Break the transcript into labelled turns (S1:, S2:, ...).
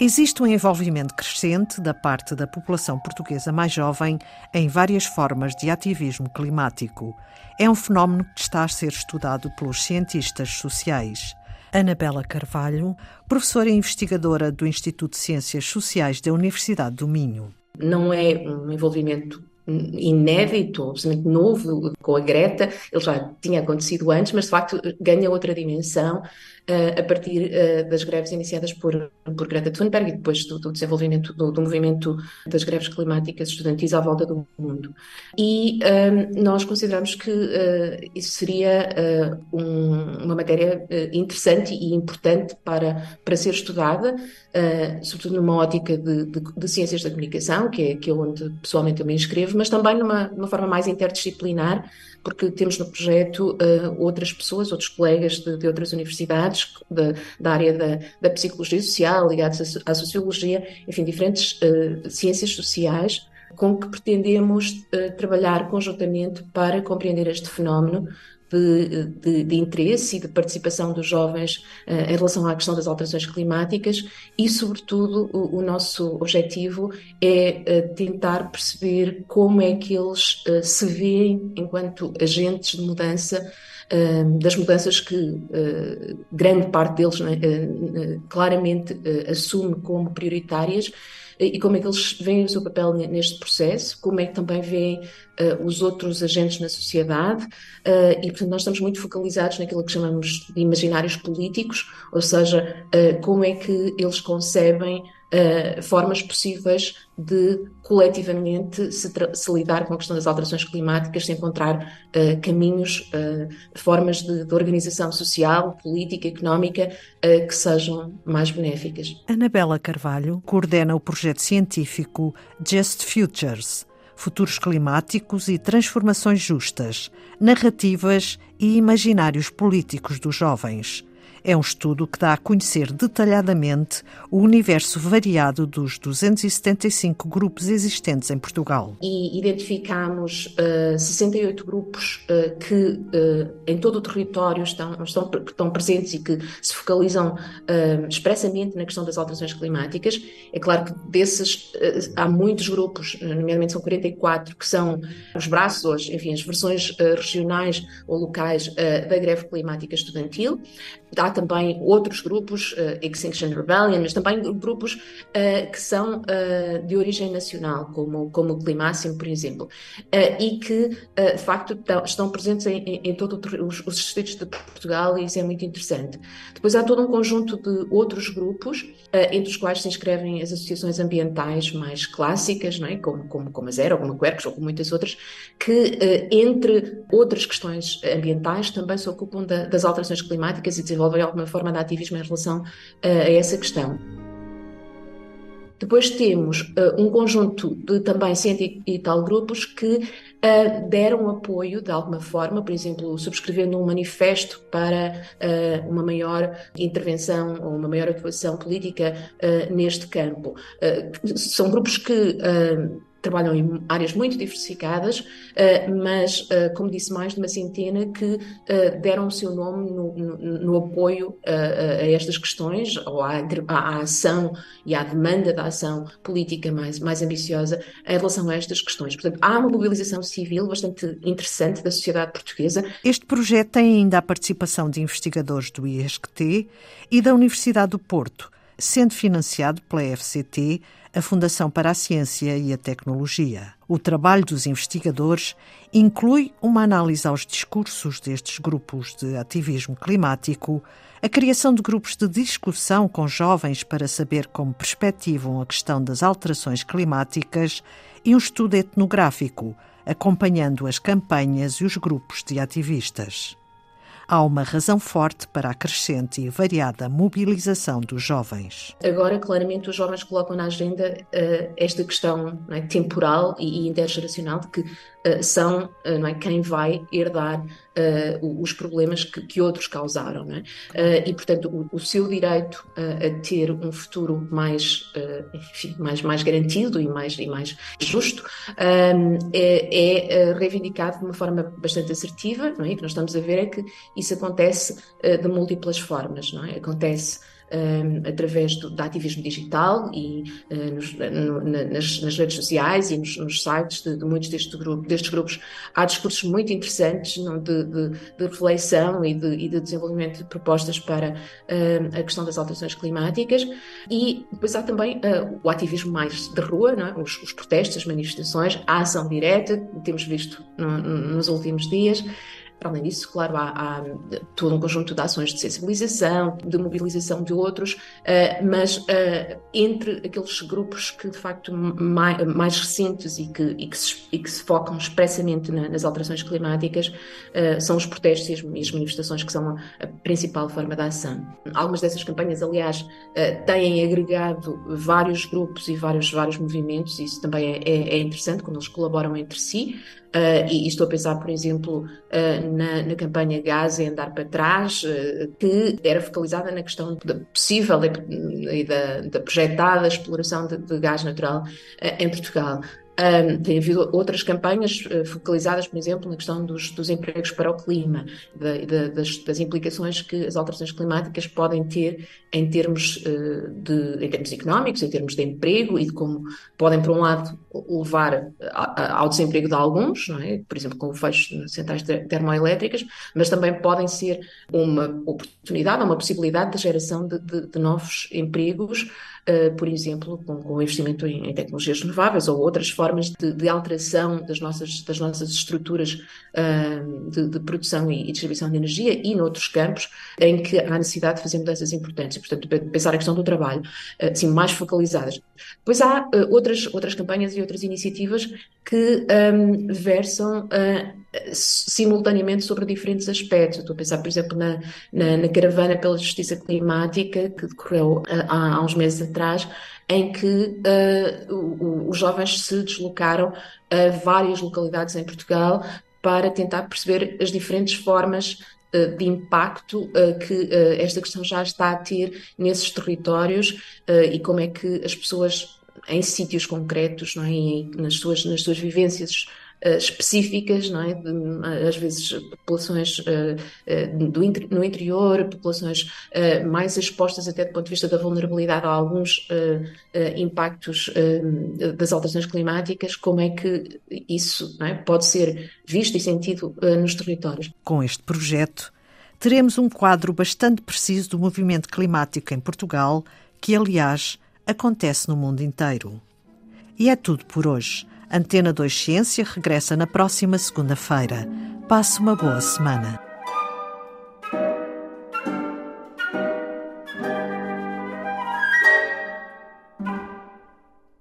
S1: Existe um envolvimento crescente da parte da população portuguesa mais jovem em várias formas de ativismo climático. É um fenómeno que está a ser estudado pelos cientistas sociais. Anabela Carvalho, professora e investigadora do Instituto de Ciências Sociais da Universidade do Minho.
S2: Não é um envolvimento inédito, absolutamente novo com a Greta, ele já tinha acontecido antes, mas de facto ganha outra dimensão uh, a partir uh, das greves iniciadas por, por Greta Thunberg e depois do, do desenvolvimento do, do, movimento das greves climáticas estudantis à volta do mundo. E uh, nós consideramos que isso seria um, uma matéria interessante e importante para, para ser estudada, sobretudo numa ótica de, de, de, ciências da comunicação, que é, que é onde pessoalmente eu me inscrevo, mas também numa, numa forma mais interdisciplinar, porque temos no projeto uh, outras pessoas, outros colegas de, de outras universidades, de, da área da, da, psicologia social, ligados à, à sociologia, enfim, diferentes uh, ciências sociais, com que pretendemos uh, trabalhar conjuntamente para compreender este fenómeno de, de, de, interesse e de participação dos jovens uh, em relação à questão das alterações climáticas e, sobretudo, o, o nosso objetivo é uh, tentar perceber como é que eles uh, se veem enquanto agentes de mudança das mudanças que grande parte deles né, claramente assume como prioritárias e como é que eles veem o seu papel neste processo, como é que também veem uh, os outros agentes na sociedade, uh, e portanto nós estamos muito focalizados naquilo que chamamos de imaginários políticos, ou seja, uh, como é que eles concebem Uh, formas possíveis de coletivamente se, se, lidar com a questão das alterações climáticas, se encontrar uh, caminhos, uh, formas de, de, organização social, política, económica que sejam mais benéficas.
S1: Anabela Carvalho coordena o projeto científico Just Futures. Futuros climáticos e transformações justas, narrativas e imaginários políticos dos jovens. É um estudo que dá a conhecer detalhadamente o universo variado dos 275 grupos existentes em Portugal.
S2: E identificamos uh, 68 grupos uh, que uh, em todo o território estão, estão, estão presentes e que se focalizam expressamente na questão das alterações climáticas. É claro que desses há muitos grupos, nomeadamente são 44, que são os braços, enfim, as versões regionais ou locais da greve climática estudantil. Há também outros grupos, uh, Extinction Rebellion, mas também grupos uh, que são uh, de origem nacional, como, como o Climáximo, por exemplo, e que, de facto, estão presentes em, em, em todos os, os distritos de Portugal e isso é muito interessante. Depois há todo um conjunto de outros grupos, entre os quais se inscrevem as associações ambientais mais clássicas, não é? como, como, como a Zero, como a Quercus, ou como muitas outras, que, entre outras questões ambientais, também se ocupam da, das alterações climáticas e desenvolvem alguma forma de ativismo em relação a, a essa questão. Depois temos uh, um conjunto de também cento e tal grupos que uh, deram apoio de alguma forma, por exemplo, subscrevendo um manifesto para uh, uma maior intervenção ou uma maior atuação política neste campo. são grupos que trabalham em áreas muito diversificadas, uh, mas, uh, como disse, mais de uma centena que uh, deram o seu nome no, no, no apoio a estas questões, ou à, à, ação e à demanda da ação política mais, mais ambiciosa em relação a estas questões. Portanto, há uma mobilização civil bastante interessante da sociedade portuguesa.
S1: Este projeto tem ainda a participação de investigadores do ISCT e da Universidade do Porto, sendo financiado pela FCT a Fundação para a Ciência e a Tecnologia. O trabalho dos investigadores inclui uma análise aos discursos destes grupos de ativismo climático, a criação de grupos de discussão com jovens para saber como perspectivam a questão das alterações climáticas e um estudo etnográfico, acompanhando as campanhas e os grupos de ativistas há uma razão forte para a crescente e variada mobilização dos jovens.
S2: Agora, claramente, os jovens colocam na agenda uh, esta questão é, temporal e, intergeracional de que uh, são uh, é, quem vai herdar os problemas que, que, outros causaram. É? e, portanto, o, o seu direito a ter um futuro mais, enfim, mais, mais garantido e mais, e mais justo é, é reivindicado de uma forma bastante assertiva. Não é? O que nós estamos a ver é que isso acontece uh, de múltiplas formas, não é? Acontece através do, do ativismo digital e nos, no, nas, nas, redes sociais e nos, nos sites de, de, muitos deste grupo, destes grupos há discursos muito interessantes não, de, de, de, reflexão e e de, desenvolvimento de propostas para a questão das alterações climáticas e depois há também o ativismo mais de rua, é? os, os protestos, as manifestações, a ação direta, temos visto no, nos últimos dias. Para além disso, claro, há, há, todo um conjunto de ações de sensibilização, de mobilização de outros, uh, mas uh, entre aqueles grupos que, de facto, mais, mais recentes e que, e, que se, e que, se, focam expressamente na, nas alterações climáticas, uh, são os protestos e as, e as, manifestações que são a, a, principal forma de ação. Algumas dessas campanhas, aliás, têm agregado vários grupos e vários, vários movimentos, e isso também é, é, é interessante, quando eles colaboram entre si, e, estou a pensar, por exemplo, na, na, campanha Gás e Andar para Trás, uh, que era focalizada na questão da possível e da, da projetada exploração de, de gás natural em Portugal. Um, tem havido outras campanhas uh, focalizadas, por exemplo, na questão dos, dos empregos para o clima, de, de, das, das, implicações que as alterações climáticas podem ter em termos, uh, de, em termos económicos, em termos de emprego e de como podem, por um lado, levar ao desemprego de alguns, é? por exemplo, com o fecho de centrais termoelétricas, mas também podem ser uma oportunidade, uma possibilidade de geração de, novos empregos uh, por exemplo, com, com investimento em, em, tecnologias renováveis ou outras formas de, de, alteração das nossas, das nossas estruturas uh, de, de, produção e, e, distribuição de energia e noutros campos em que há necessidade de fazer mudanças importantes. E, portanto, pensar a questão do trabalho, uh, assim, mais focalizadas. Depois há outras, outras campanhas e outras iniciativas que um, versam simultaneamente sobre diferentes aspectos. Estou a pensar, por exemplo, na, na, na Caravana pela Justiça Climática, que decorreu há, há uns meses atrás, em que uh, os jovens se deslocaram a várias localidades em Portugal para tentar perceber as diferentes formas uh, de impacto que esta questão já está a ter nesses territórios e como é que as pessoas em sítios concretos, não é? Nas suas nas suas vivências específicas, não é? De, às vezes populações uh, do, no interior, populações mais expostas até do ponto de vista da vulnerabilidade a alguns impactos das alterações climáticas, como é que isso é? pode ser visto e sentido nos territórios.
S1: Com este projeto, teremos um quadro bastante preciso do movimento climático em Portugal, que, aliás, acontece no mundo inteiro. E é tudo por hoje. Antena 2 Ciência regressa na próxima segunda-feira. Passe uma boa semana.